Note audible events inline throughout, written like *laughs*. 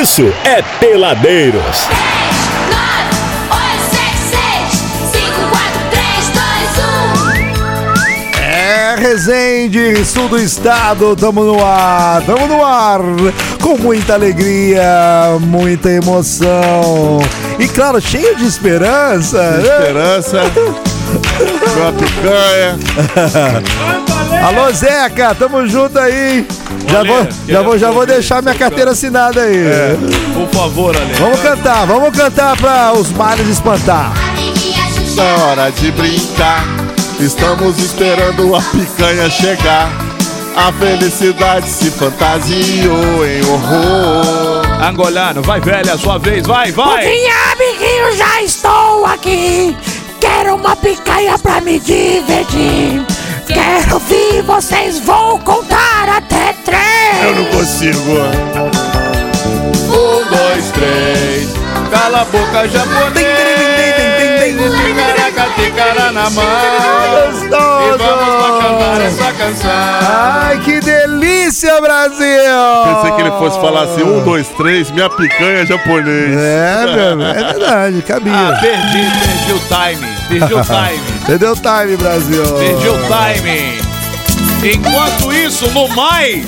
isso é Peladeiros. É Resende, sul do estado, tamo no ar, tamo no ar, com muita alegria, muita emoção e claro, cheio de esperança. né? Esperança. *laughs* Uma picanha. *laughs* Alô Zeca, tamo junto aí. Já Olê, vou, já vou, já vou deixar minha carteira assinada aí. Por favor, Ale. Vamos cantar, vamos cantar pra os males espantar. Na hora de brincar, estamos esperando a picanha chegar. A felicidade se fantasiou em horror. Angolano, vai velho, é a sua vez, vai, vai. Minha amiguinho, já estou aqui. Quero uma picanha pra me divertir. Quero ver vocês vão contar até três. Eu não consigo. Um, dois, três. Cala a boca, japonês. Ticaracatica na mão. E vamos pra cantar essa canção. Ai, que delícia, Brasil! Pensei que ele fosse falar assim: um, dois, três, minha picanha é japonês. É, meu, é verdade, cabia. Ah, perdi, perdi o time. Perdi o time. *laughs* Entendeu o time, Brasil? Perdi o time. Enquanto isso, no mais,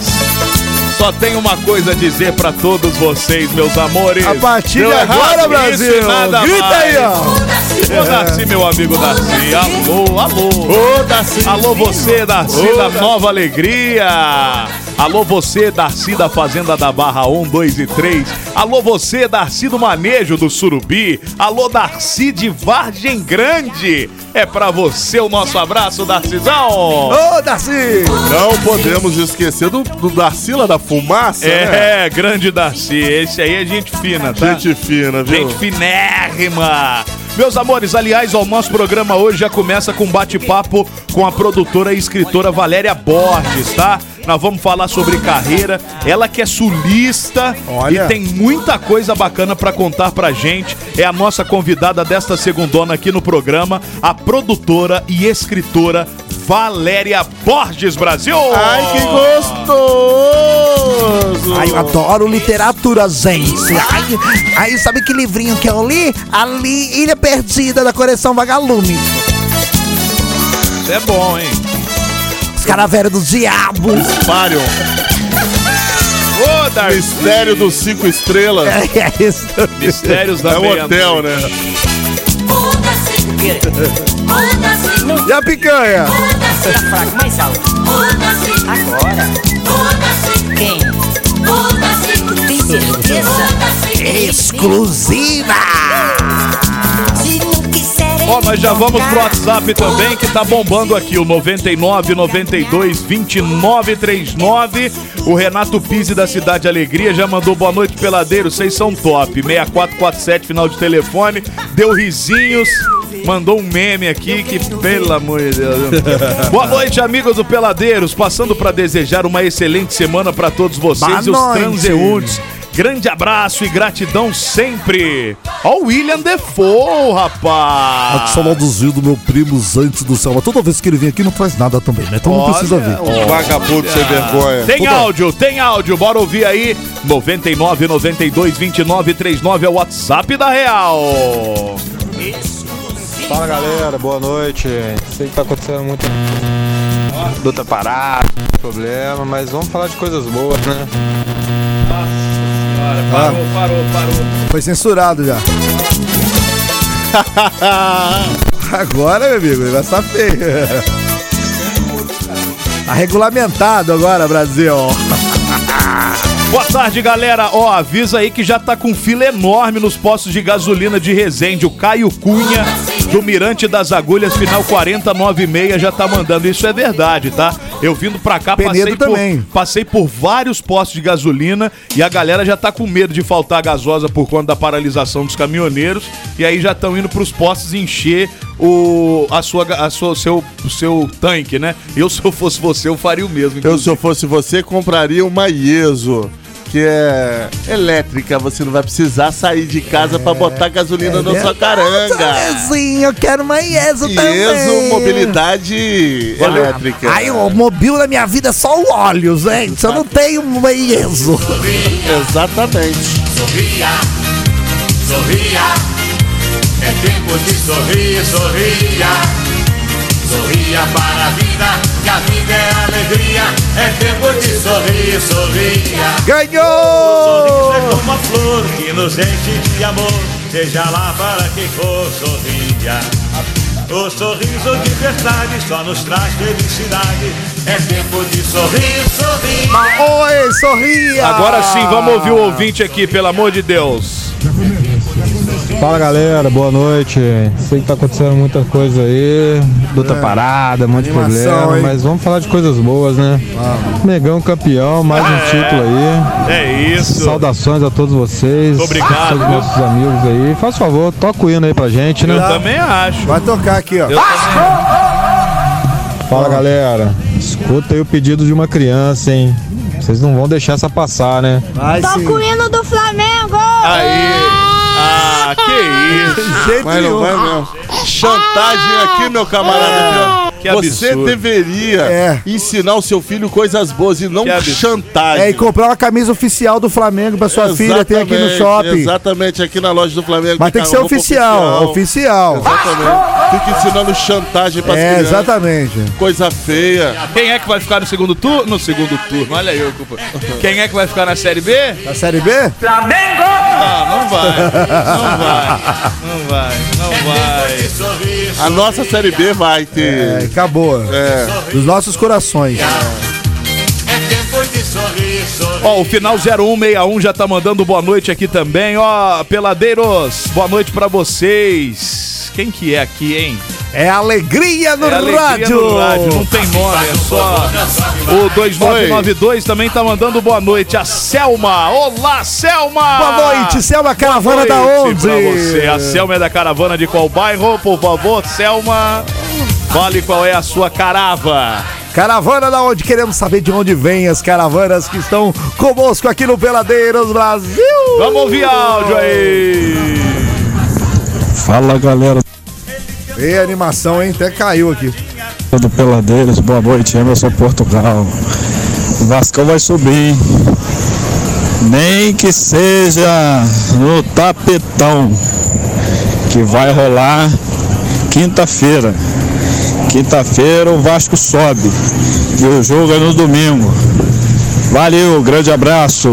só tenho uma coisa a dizer pra todos vocês, meus amores. A partir de agora, isso Brasil! nada Grita mais. aí, ó! Ô, Darcy, meu amigo Darcy. Alô, alô. Ô, Darcy. Alô, você, Darcy da. Nova Alegria. Alô, você, Darcy da Fazenda da Barra 1, 2 e 3. Alô, você, Darcy do Manejo do Surubi. Alô, Darcy de Vargem Grande. É pra você o nosso abraço, Darcyzão. Ô, Darcy! Não podemos esquecer do, do Darcy lá da fumaça, né? É, grande Darcy. Esse aí é gente fina, tá? Gente fina, viu? Gente finérrima. Meus amores, aliás, ó, o nosso programa hoje já começa com um bate-papo com a produtora e escritora Valéria Borges, tá? Nós vamos falar sobre carreira. Ela que é sulista Olha. e tem muita coisa bacana pra contar pra gente. É a nossa convidada desta segundona aqui no programa, a produtora e escritora Valéria Borges Brasil. Ai, que gostoso! Ai, eu adoro literatura, gente. Ai, ai, sabe que livrinho que eu li? Ali, Ilha Perdida, da coleção Vagalume. É bom, hein? Os caravelhos dos diabos. Parion, Ô, Darcy. mistério dos cinco estrelas. *laughs* É isso. Mistérios da É um meia-noite. hotel, né? E a picanha? fraco, mais alto. Agora. Quem? Tem certeza? Exclusiva. Ó, mas já vamos pro WhatsApp também, que tá bombando aqui, o 99 92 29 39. O Renato Pise da Cidade Alegria já mandou boa noite, peladeiro, vocês são top. 6447, final de telefone, deu risinhos. Mandou um meme aqui que, pelo amor de Deus. *laughs* Boa noite, amigos do Peladeiros. Passando pra desejar uma excelente semana pra todos vocês e os transeuntes. Grande abraço e gratidão sempre. Ó, o William Defoe, rapaz. saudoszinho do meu primo Zantes do céu. Mas toda vez que ele vem aqui não traz nada também, né? Então não Olha, precisa vir. ó. Vagabundo sem vergonha. Tem áudio, tem áudio, bora ouvir aí. 99 92 29 39 é o WhatsApp da Real. Fala galera, boa noite. Sei que tá acontecendo muito luta parada, problema, mas vamos falar de coisas boas, né? Parou, parou, parou. Foi censurado já. *laughs* Agora, meu amigo, o negócio tá feio. Tá regulamentado agora, Brasil. *laughs* Boa tarde, galera. Ó, avisa aí que já tá com fila enorme nos postos de gasolina de Resende. O Caio Cunha, do Mirante das Agulhas, final 4096, já tá mandando. Isso é verdade, tá? Eu vindo pra cá, Penedo passei por, passei por vários postos de gasolina e a galera já tá com medo de faltar gasosa por conta da paralisação dos caminhoneiros. E aí já estão indo pros postos encher o, a sua, a sua, seu, seu tanque, né? Eu, se eu fosse você, eu faria o mesmo. Eu, se eu fosse você, compraria uma Ieso. Que é elétrica, você não vai precisar sair de casa pra botar gasolina na sua caranga. Sim, eu quero uma IESO também. Ieso, mobilidade elétrica. Aí o mobil da minha vida é só o óleo, gente. Eu não tenho uma IESO. Exatamente. sorria, sorria. É tempo de sorrir, sorria. Sorria para a vida, que a vida é alegria. É tempo de sorrir, sorria. Ganhou! É como a flor que nos enche de amor, seja lá para quem for, sorria. O sorriso de verdade só nos traz felicidade. É tempo de sorrir, sorrir. Oi, sorria! Agora sim, vamos ouvir o ouvinte aqui, pelo amor de Deus. Fala galera, boa noite. Sei que tá acontecendo muita coisa aí, luta parada, um monte de É. Problema, hein? mas vamos falar de coisas boas, né? Megão campeão, mais um título aí. É isso. Saudações a todos vocês. Muito obrigado, Todos nossos amigos aí. Faz favor, toca o hino aí pra gente, né? Eu também acho. Vai tocar aqui, ó. Eu. Fala galera, escuta aí o pedido de uma criança, hein? Vocês não vão deixar essa passar, né? Vai. Toca o hino do Flamengo! Aí. Ah, que isso. Jeito Mas não vai mesmo. Chantagem aqui, meu camarada. Que Você absurdo. deveria É. ensinar o seu filho coisas boas e não Que absurdo. chantagem. É, e comprar uma camisa oficial do Flamengo pra sua filha, tem aqui no Exatamente, shopping. Exatamente, aqui na loja do Flamengo. Mas tem que ser roupa oficial, oficial. Exatamente. Fica ensinando chantagem pras É, crianças. exatamente. Coisa feia. Quem é que vai ficar no segundo turno? No segundo turno, olha aí, culpa. Quem é que vai ficar na Série B? A Série B? Ah, não vai. Não vai. Não vai. Não vai. Sorrir, A nossa Série B vai ter. É, acabou. É. Dos nossos corações. é. Ó, o final 0161 já tá mandando boa noite aqui também. Ó, peladeiros, boa noite pra vocês. Quem que é aqui, hein? É alegria no É alegria rádio. no rádio, não tem nome, é só. O 2992 também tá mandando boa noite. A Selma. Olá, Selma! Boa noite, Selma Caravana da noite onde? pra você. A Selma é da caravana de qual bairro? Por favor, Selma. Fale qual é a sua carava. Caravana da onde? Queremos saber de onde vêm as caravanas que estão conosco aqui no Peladeiros Brasil. Vamos ouvir áudio aí. Fala galera E animação, hein? Até caiu aqui. do Peladeiros, boa noite, Emerson Portugal. O Vascão vai subir? Nem que seja no tapetão que vai rolar quinta-feira. Quinta-feira o Vasco sobe e o jogo é no domingo. Valeu, grande abraço.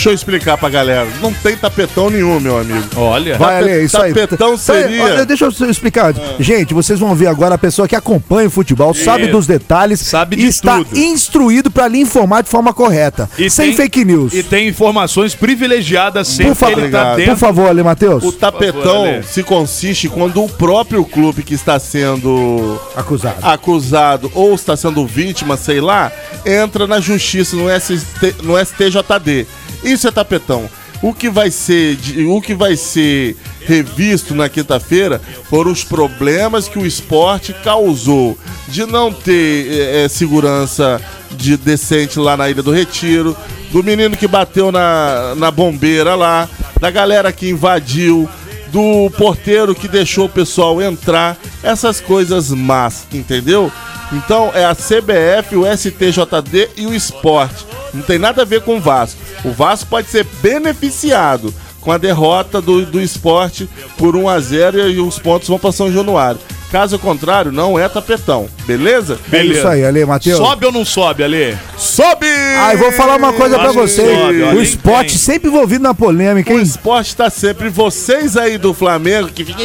Deixa eu explicar pra galera. Não tem tapetão nenhum, meu amigo. Olha. Vai, Tape- Ale, isso aí. tapetão seria- olha, Deixa eu explicar. antes. Gente, vocês vão ver agora a pessoa que acompanha o futebol, sabe Isso. dos detalhes Sabe e de está tudo. instruído pra lhe informar de forma correta. E sem tem- fake news. E tem informações privilegiadas sempre Por ele tá. Por favor, Ale Matheus. O tapetão favor, se consiste quando o próprio clube que está sendo Acusado. acusado ou está sendo vítima, sei lá, entra na justiça no, ST, no STJD. Isso é tapetão. O que vai ser, o que vai ser revisto na quinta-feira foram os problemas que o esporte causou de não ter eh, segurança de decente lá na Ilha do Retiro, do menino que bateu na, na bombeira lá, da galera que invadiu, do porteiro que deixou o pessoal entrar, essas coisas más, entendeu? Então é a CBF, o STJD e o esporte. Não tem nada a ver com o Vasco. O Vasco pode ser beneficiado com a derrota do, do esporte por 1 a 0 e os pontos vão para São Januário. Caso contrário, não é tapetão, beleza? É isso aí, Ale Matheus. Sobe ou não sobe, Ale? Sobe! Ah, eu vou falar uma coisa que vocês. sobe, o esporte tem. sempre envolvido na polêmica, O hein? esporte tá sempre. Vocês aí do Flamengo que ficam.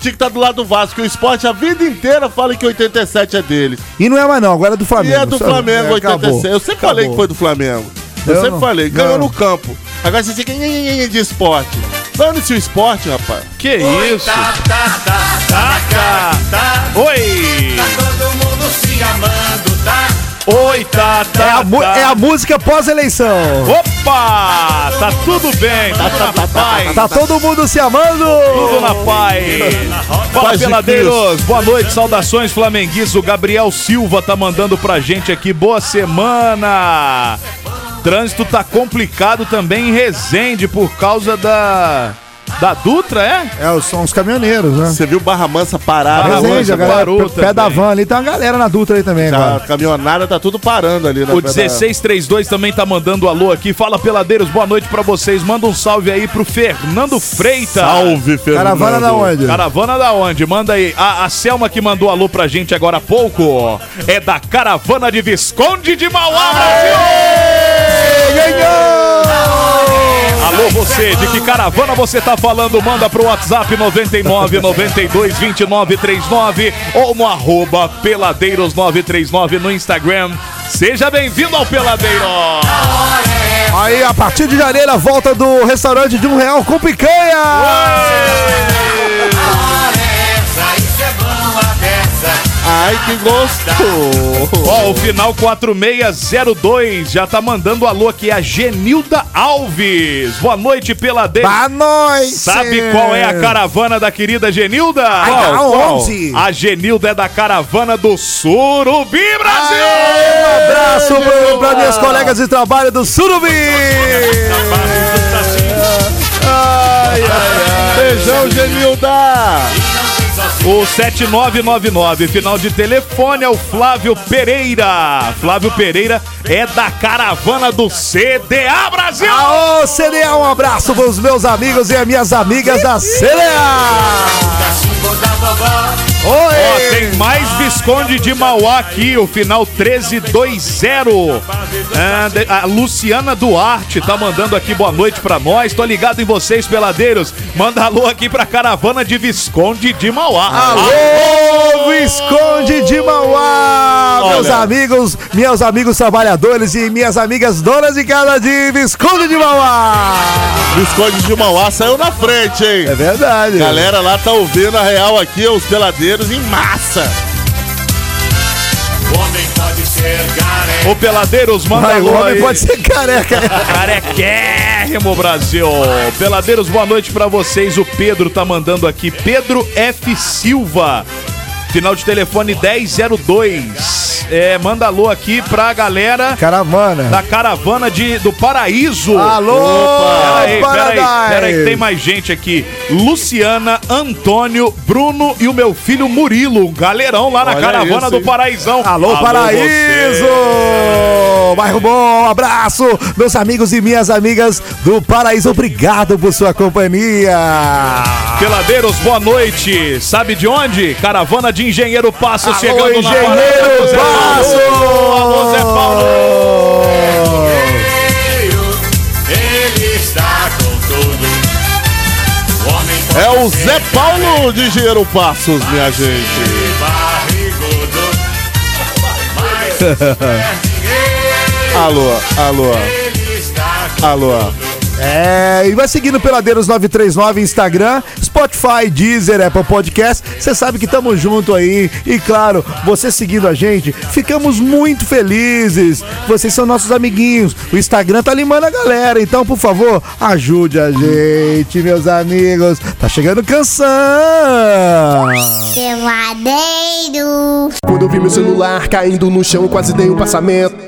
Tinha que estar do lado do Vasco. O esporte a vida inteira fala que 87 é deles. E não é mais não, agora é do E Flamengo. é do? Flamengo É, 86. acabou. Eu sempre falei que foi do Flamengo. Eu, Eu sempre não- falei. Ganhou não. no campo. Agora você fica de esporte. Dane-se o esporte, rapaz. Que isso? Tá, tá, tá, tá, tá, tá. Oi! Tá todo mundo se amando, tá? Oi, tá, tá, É a, tá. é a música pós-eleição. Opa! Tá tudo bem, tá tudo na paz. Tá todo mundo se amando. Tudo na paz. Fala, peladeiros. Boa noite, saudações flamenguistas. O Gabriel Silva tá mandando pra gente aqui. Boa semana. Trânsito tá complicado também em Resende por causa da Da Dutra, é? É, são os caminhoneiros, né? Você viu Barra Mansa parar? Barra Mansa a galera, parou pé da van ali, tem uma galera na Dutra aí também, A agora. caminhonada tá tudo parando ali. na O pé da- 1632 também tá mandando alô aqui. Fala, peladeiros, boa noite pra vocês. Manda um salve aí pro Fernando Freitas. Salve, Fernando. Caravana da onde? Caravana da onde? Manda aí. A, a Selma que mandou alô pra gente agora há pouco é da Caravana de Visconde de Mauá, Brasil! Alô, você, de que caravana você tá falando? Manda pro WhatsApp 99 92 29 39 ou no arroba peladeiros 939 no Instagram. Seja bem-vindo ao Peladeiro! Aí, a partir de janeiro, a volta do restaurante de um real com picanha! Isso Ai, que gosto. Ó, o final 4602 já tá mandando alô aqui, a Genilda Alves. Boa noite, Peladeiros. Boa noite! Sabe qual é a caravana da querida Genilda? Ai, aonde? A Genilda é da caravana do Surubi Brasil! Um abraço pro, pra minhas colegas de trabalho do Surubi! Beijão, Genilda. O 7999, final de telefone é o Flávio Pereira. Flávio Pereira é da caravana do CDA Brasil! Aô, CDA, um abraço pros meus amigos e as minhas amigas da CDA! Ó, tem mais Visconde de Mauá aqui, o final 1320. Ah, a Luciana Duarte tá mandando aqui boa noite pra nós. Tô ligado em vocês, peladeiros. Manda alô aqui pra caravana de Visconde de Mauá. Alô, Visconde de Mauá! Olha. Meus amigos, meus amigos trabalhadores e minhas amigas donas de casa de Visconde de Mauá! Visconde de Mauá saiu na frente, hein? É verdade. Galera lá tá ouvindo a real aqui, os peladeiros em massa. O homem pode ser garé. Ô, peladeiros, manda Vai, o homem aí. pode ser careca. *laughs* Carequérrimo, Brasil. Peladeiros, boa noite pra vocês. O Pedro tá mandando aqui. Pedro F. Silva. Final de telefone 1002. É, manda alô aqui pra galera Caravana. da caravana de, do Paraíso. Alô, Peraí, peraí, Paradise. peraí, que tem mais gente aqui. Luciana, Antônio, Bruno e o meu filho Murilo. Galerão lá na Olha caravana isso, do? Paraísão. Alô, Paraíso! você. Bairro bom, um abraço, meus amigos e minhas amigas do Paraíso. Obrigado por sua companhia. Peladeiros, boa noite. Sabe de onde? Caravana de Engenheiro Passo Alô, chegando na Engenheiro parada. Zé Passo! Alô, Zé Paulo. Ele está com tudo. É o Zé Paulo de Engenheiro Passos, minha gente. *laughs* Alô, alô, alô. É, e vai seguindo Peladeiros 939 Instagram, Spotify, Deezer, Apple Podcast. Você sabe que estamos junto aí. E claro, você seguindo a gente, ficamos muito felizes. Vocês são nossos amiguinhos. O Instagram tá limando a galera. Então, por favor, ajude a gente, meus amigos. Tá chegando canção. Peladeiro. Quando eu vi meu celular caindo no chão, quase dei um passamento.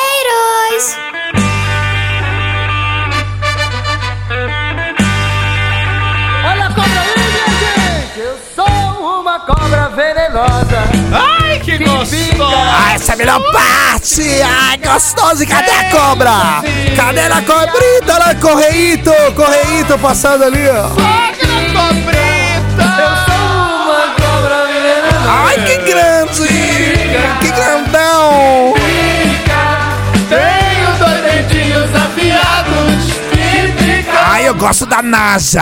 Venenosa. Ai, que gostoso. Ah, essa é a melhor parte! Ai, gostoso! E cadê a cobra? Cadê a cobrita? Olha, correito! Correito passando ali, ó. Eu sou uma cobra venenosa. Ai, que grande! Que grandão! Tenho dois dentinhos afiados. Ai, eu gosto da NASA!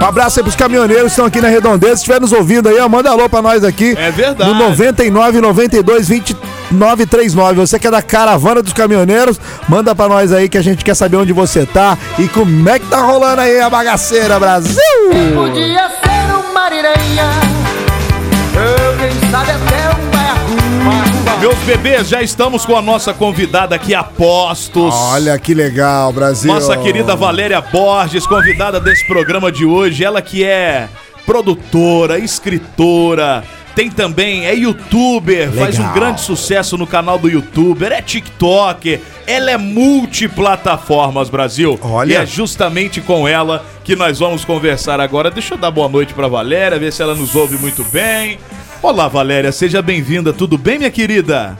Um abraço aí pros caminhoneiros que estão aqui na Redondeza. Se estiver nos ouvindo aí, ó, manda alô pra nós aqui. É verdade. No 99 92 20 939. Você que é da caravana dos caminhoneiros, manda pra nós aí que a gente quer saber onde você tá e como é que tá rolando aí a bagaceira, Brasil! Podia ser uma ariranha Ou quem sabe até um Meus bebês, já estamos com a nossa convidada aqui, Apostos. Olha que legal, Brasil. Nossa querida Valéria Borges, convidada desse programa de hoje. Ela que é produtora, escritora, tem também, é youtuber, faz um Legal. grande sucesso no canal do youtuber, é tiktoker, ela é multiplataformas, Brasil. Olha. E é justamente com ela que nós vamos conversar agora. Deixa eu dar boa noite pra Valéria, ver se ela nos ouve muito bem. Olá, Valéria, seja bem-vinda. Tudo bem, minha querida?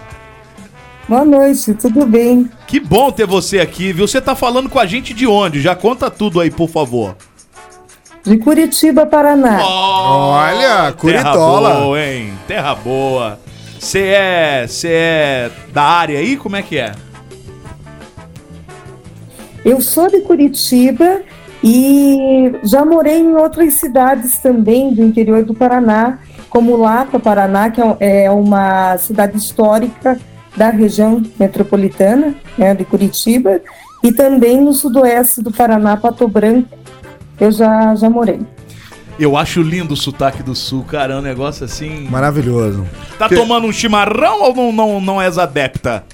Boa noite, tudo bem? Que bom ter você aqui, viu? Você tá falando com a gente de onde? Já conta tudo aí, por favor. De Curitiba, Paraná. Olha, Terra Curitola. boa, hein? Terra boa. Você é, você é da área aí? Como é que é? Eu sou de Curitiba e já morei em outras cidades também do interior do Paraná, como Lapa, Paraná, que é é uma cidade histórica da região metropolitana né, de Curitiba, e também no sudoeste do Paraná, Pato Branco, eu já, já morei. Eu acho lindo o sotaque do sul, cara. É um negócio assim. Maravilhoso. Tá tomando um chimarrão ou não, não, não és adepta?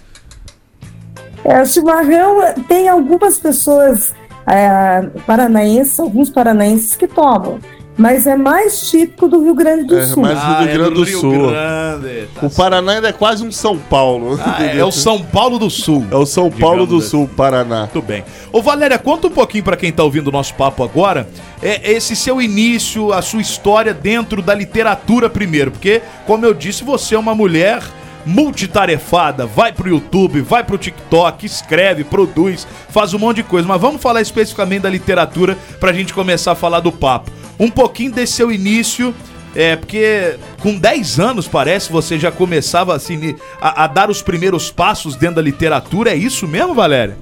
É, o chimarrão tem algumas pessoas é, paranaenses, alguns paranaenses que tomam, mas é mais típico do Rio Grande do É, Sul. mais do Rio Grande do Rio Sul. Grande, tá O Paraná ainda é quase um São Paulo. Ah, é, é o *laughs* São Paulo do Sul. É o São Paulo do digamos Sul, Paraná. Muito bem. Ô Valéria, conta um pouquinho pra quem tá ouvindo o nosso papo agora, é esse seu início, a sua história dentro da literatura primeiro, porque como eu disse, você é uma mulher multitarefada, vai pro YouTube, vai pro TikTok, escreve, produz, faz um monte de coisa, mas vamos falar especificamente da literatura pra gente começar a falar do papo. Um pouquinho desse seu início, é, porque com 10 anos, parece, você já começava assim, a, a dar os primeiros passos dentro da literatura, é isso mesmo, Valéria?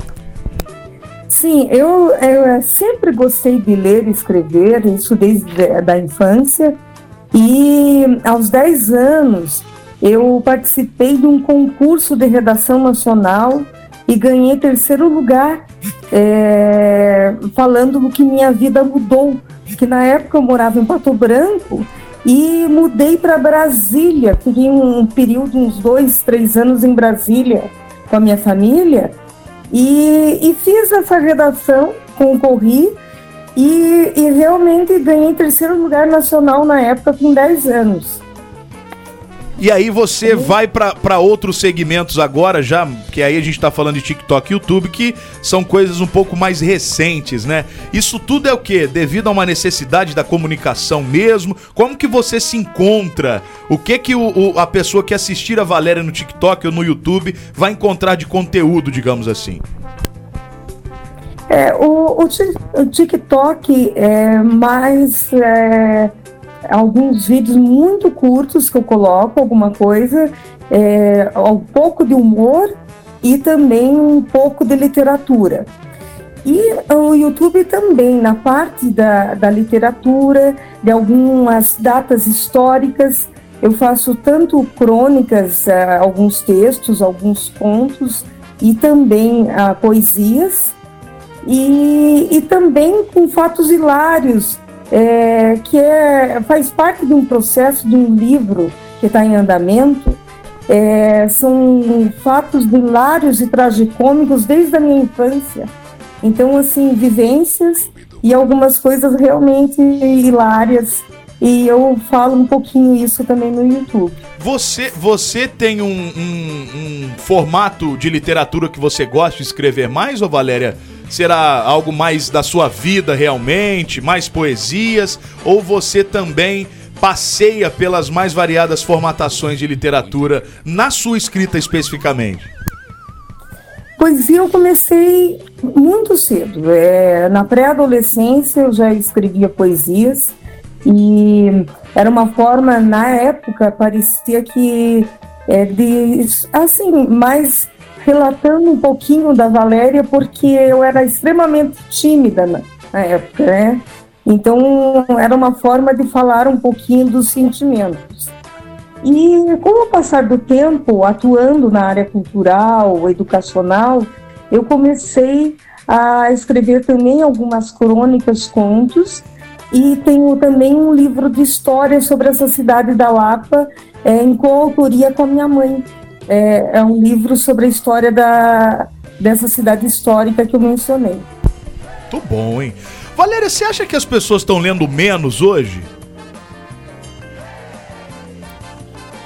Sim, eu, eu eh, sempre gostei de ler e escrever, isso desde a da infância. E aos 10 anos eu participei de um concurso de redação nacional e ganhei terceiro lugar, eh, falando do que minha vida mudou. Que na época eu morava em Pato Branco e mudei para Brasília. Fiquei um período, uns dois, três anos em Brasília com a minha família. E, e fiz essa redação, concorri e, e realmente ganhei terceiro lugar nacional na época com 10 anos. E aí você vai pra pra outros segmentos agora, já que aí a gente tá falando de TikTok e YouTube, que são coisas um pouco mais recentes, né? Isso tudo é o quê? Devido a uma necessidade da comunicação mesmo? Como que você se encontra? O que que o, o- a pessoa que assistir a Valéria no TikTok ou no YouTube vai encontrar de conteúdo, digamos assim? É, o, o o TikTok é mais é, alguns vídeos muito curtos que eu coloco, alguma coisa, é, um pouco de humor e também um pouco de literatura. E o YouTube também, na parte da, da literatura, de algumas datas históricas, eu faço tanto crônicas, ah, alguns textos, alguns contos e também ah, poesias e, e também com fatos hilários, é, que é, faz parte de um processo de um livro que está em andamento. É, são fatos hilários e tragicômicos desde a minha infância. Então, assim, vivências e algumas coisas realmente hilárias. E eu falo um pouquinho isso também no YouTube. Você, você tem um, um- um formato de literatura que você gosta de escrever mais, ou Valéria? Será algo mais da sua vida realmente, mais poesias? Ou você também passeia pelas mais variadas formatações de literatura na sua escrita especificamente? Poesia eu comecei muito cedo. É, na pré-adolescência eu já escrevia poesias e era uma forma, na época, parecia que é, de assim, mais relatando um pouquinho da Valéria, porque eu era extremamente tímida na, na época, né? Então era uma forma de falar um pouquinho dos sentimentos. E com o passar do tempo, atuando na área cultural, educacional, eu comecei a escrever também algumas crônicas, contos, e tenho também um livro de história sobre essa cidade da Lapa, é, em coautoria com a minha mãe. É, é um livro sobre a história da, dessa cidade histórica que eu mencionei. Muito bom, hein? Valéria, você acha que as pessoas estão lendo menos hoje?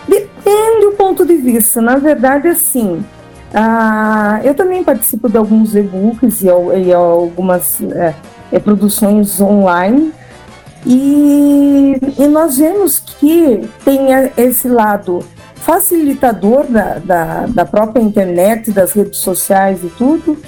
Depende do ponto de vista. Na verdade, assim, ah, eu também participo de alguns e-books e, e algumas é, é, produções online. E, e, nós vemos que tem esse lado facilitador da, da, da própria internet, das redes sociais e tudo,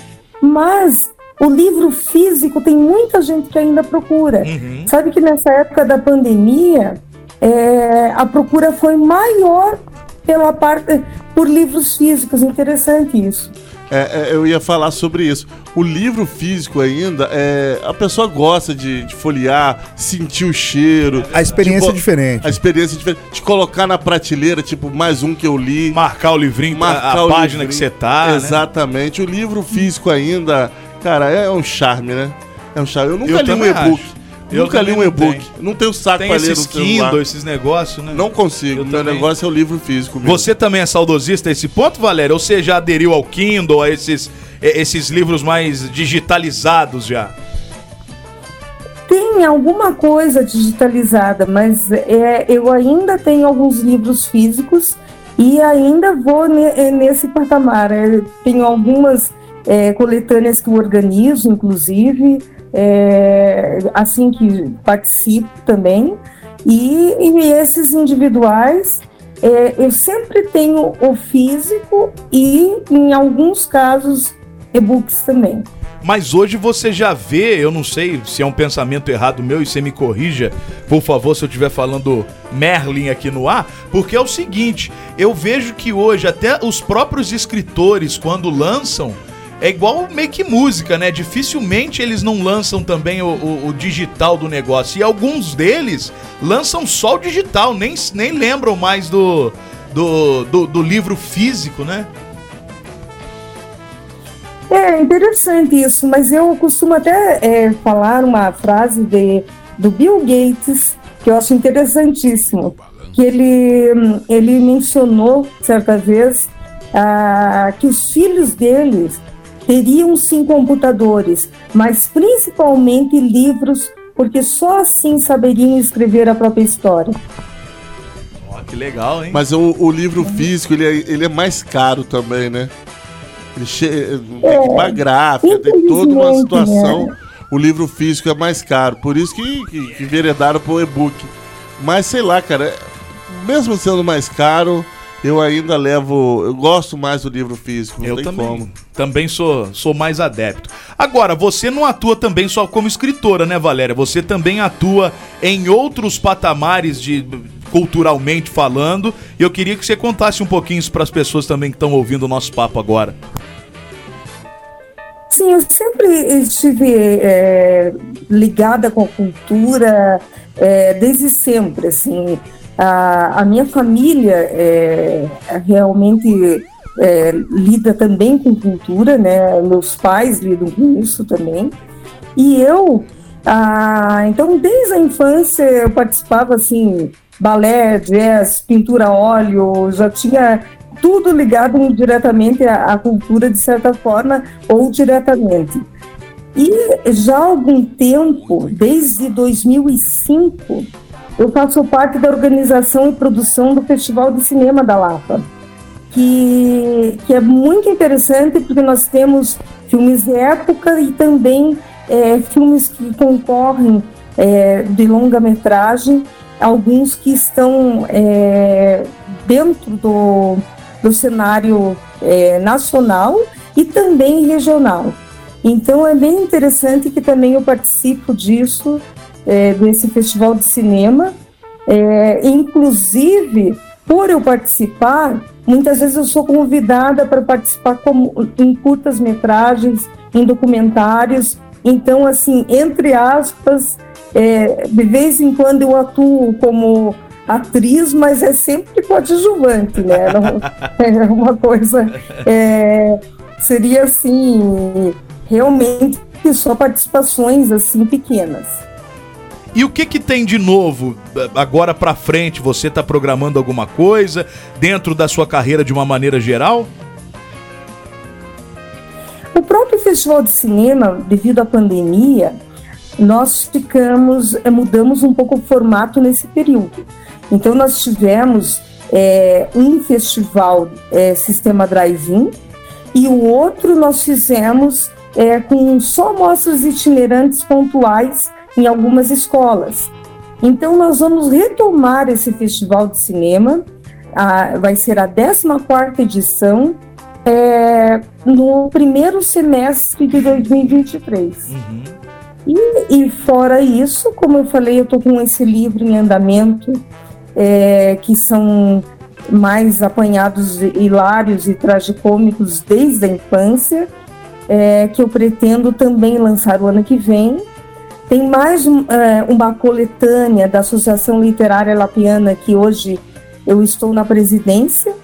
mas o livro físico tem muita gente que ainda procura. Uhum. Sabe que nessa época da pandemia, é, a procura foi maior pela parte por livros físicos. Interessante isso. É, é, eu ia falar sobre isso. O livro físico ainda, é, a pessoa gosta de, de folhear, sentir o cheiro. A experiência é diferente. A experiência é diferente. De colocar na prateleira, tipo, mais um que eu li. Marcar o livrinho, marcar a, a página livrinho. que você tá. Né? Exatamente. Né? O livro físico ainda, cara, é um charme, né? É um charme. Eu nunca eu li um e-book. Eu nunca li um e-book. Não tenho saco tem pra ler esses no Kindle, esses negócios, né? Não consigo. Meu negócio é o livro físico mesmo. Você também é saudosista a esse ponto, Valéria? Ou você já aderiu ao Kindle, a esses, esses livros mais digitalizados já? Tem alguma coisa digitalizada, mas é, eu ainda tenho alguns livros físicos e ainda vou ne, nesse patamar. Eu tenho algumas é, coletâneas que eu organizo, inclusive é, assim que participo também. E, e esses individuais, é, eu sempre tenho o físico e, em alguns casos, e-books também. Mas hoje você já vê, eu não sei se é um pensamento errado meu e você me corrija, por favor, se eu estiver falando Merlin aqui no ar, porque é o seguinte, eu vejo que hoje até os próprios escritores, quando lançam, é igual meio que música, né? Dificilmente eles não lançam também o, o, o, digital do negócio. E alguns deles lançam só o digital, nem, nem lembram mais do, do, do, do livro físico, né? É interessante isso, mas eu costumo até é, falar uma frase de, do Bill Gates que eu acho interessantíssimo. Que ele, ele mencionou certa vez ah, que os filhos deles teriam sim computadores, mas principalmente livros, porque só assim saberiam escrever a própria história. Oh, que legal, hein? Mas o, o livro físico, ele é, ele é mais caro também, né? Ele che... tem que pagar gráfica, tem toda uma situação. Né? O livro físico é mais caro, por isso que, que, que veredaram pro e-book. Mas sei lá, cara, mesmo sendo mais caro, eu ainda levo. Eu gosto mais do livro físico. eu também. Como. Também sou, sou mais adepto. Agora, você não atua também só como escritora, né, Valéria? Você também atua em outros patamares de culturalmente falando. E eu queria que você contasse um pouquinho isso para as pessoas também que estão ouvindo o nosso papo agora. Sim, eu sempre estive é, ligada com a cultura é, desde sempre, assim. A, a minha família é, realmente é, lida também com cultura, né? Meus pais lidam com isso também. E eu, ah, então, desde a infância eu participava assim, balé, jazz, pintura a óleo, já tinha tudo ligado diretamente à, à cultura de certa forma ou diretamente. E já há algum tempo, desde 2005, eu faço parte da organização e produção do Festival de Cinema da Lapa, que, que é muito interessante porque nós temos filmes de época e também é, filmes que concorrem é, de longa-metragem, alguns que estão é, dentro do, do cenário é, nacional e também regional. Então é bem interessante que também eu participo disso é, desse festival de cinema. É, inclusive, por eu participar, muitas vezes eu sou convidada para participar como, em curtas metragens, em documentários. Então, assim, entre aspas, é, de vez em quando eu atuo como atriz, mas é sempre coadjuvante, né? Não, *laughs* é uma coisa. é, seria assim, realmente só participações assim pequenas. E o que que tem de novo eh, agora pra frente? Você tá programando alguma coisa dentro da sua carreira de uma maneira geral? O próprio Festival de Cinema, devido à pandemia, nós ficamos, eh, mudamos um pouco o formato nesse período. Então nós tivemos é, um festival é, Sistema Drive-In e o outro nós fizemos é, com só mostras itinerantes pontuais em algumas escolas. Então nós vamos retomar esse festival de cinema, a, vai ser a 14ª edição, é, no primeiro semestre de 2023. Uhum. E, e, fora isso, como eu falei, eu estou com esse livro em andamento, é, que são mais apanhados hilários e tragicômicos desde a infância, é, que eu pretendo também lançar o ano que vem. Tem mais um, é, uma coletânea da Associação Literária Lapiana, que hoje eu estou na presidência,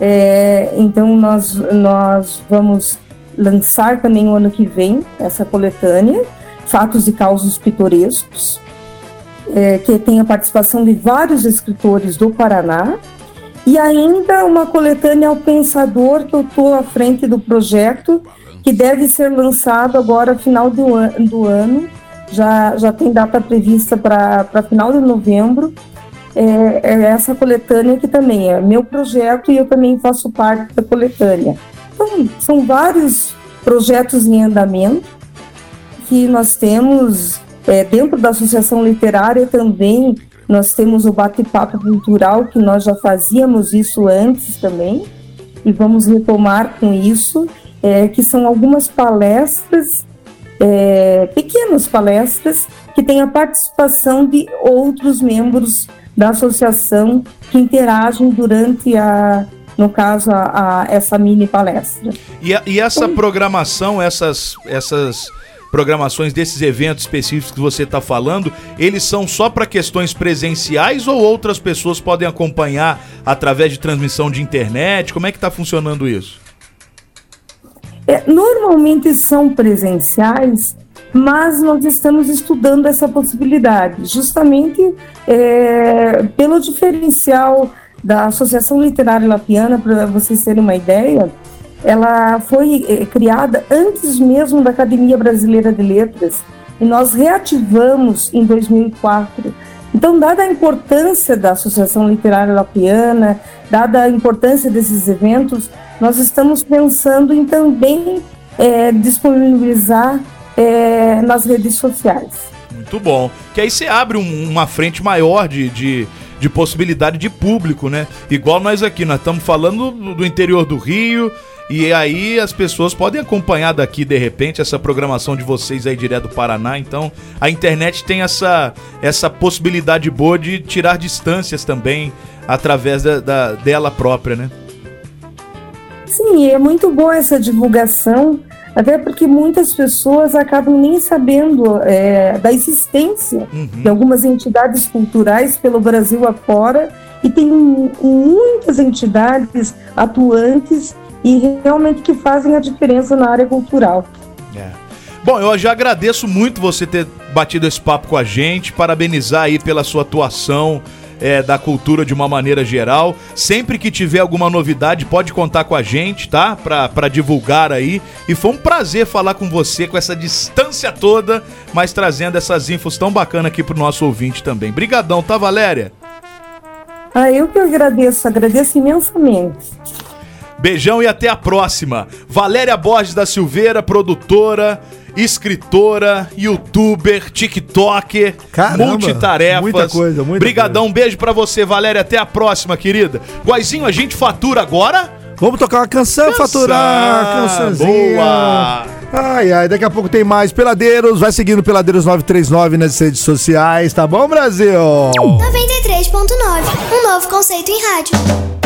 é, então nós, nós vamos lançar também o ano que vem essa coletânea, Fatos e Causos Pitorescos, é, que tem a participação de vários escritores do Paraná, e ainda uma coletânea ao Pensador, que eu estou à frente do projeto, que deve ser lançado agora final do, an do ano, já, já tem data prevista para final de novembro, é, é, essa coletânea que também é meu projeto e eu também faço parte da coletânea. Então, são vários projetos em andamento que nós temos é, dentro da Associação Literária também. Nós temos o bate-papo cultural, que nós já fazíamos isso antes também, e vamos retomar com isso, é, que são algumas palestras, é, pequenas palestras, que têm a participação de outros membros da associação que interagem durante a, no caso, a, a essa mini palestra. E, a, e essa programação, essas, essas programações desses eventos específicos que você está falando, eles são só para questões presenciais ou outras pessoas podem acompanhar através de transmissão de internet? Como é que está funcionando isso? É, normalmente são presenciais, mas nós estamos estudando essa possibilidade, justamente é, pelo diferencial da Associação Literária Lapiana, para vocês terem uma ideia, ela foi é, criada antes mesmo da Academia Brasileira de Letras e nós reativamos em 2004. Então, dada a importância da Associação Literária Lapiana, dada a importância desses eventos, nós estamos pensando em também é, disponibilizar é, nas redes sociais. Muito bom. Que aí você abre um, uma frente maior de, de, de, possibilidade de público, né? Igual nós aqui, nós estamos falando do interior do Rio. E aí as pessoas podem acompanhar daqui de repente essa programação de vocês aí direto do Paraná. Então a internet tem essa, essa possibilidade boa de tirar distâncias também através da, da dela própria, né? Sim, é muito boa essa divulgação até porque muitas pessoas acabam nem sabendo é, da existência uhum. de algumas entidades culturais pelo Brasil afora e tem muitas entidades atuantes e realmente que fazem a diferença na área cultural. É. Bom, eu já agradeço muito você ter batido esse papo com a gente, parabenizar aí pela sua atuação é, da cultura de uma maneira geral. Sempre que tiver alguma novidade, pode contar com a gente, tá? Pra, pra divulgar aí. E foi um prazer falar com você com essa distância toda, mas trazendo essas infos tão bacanas aqui pro nosso ouvinte também. Brigadão, tá, Valéria? Ah, eu que agradeço, agradeço imensamente. Beijão e até a próxima. Valéria Borges da Silveira, produtora, escritora, youtuber, tiktoker, Caramba, multitarefas. Muita coisa, muita Brigadão, coisa. um beijo para você, Valéria. Até a próxima, querida. Guaizinho, a gente fatura agora? Vamos tocar uma canção, canção. faturar, cançãozinha. Boa! Ai, ai, daqui a pouco tem mais Peladeiros. Vai seguindo Peladeiros 939 nas redes sociais, tá bom, Brasil? 93.9, um novo conceito em rádio.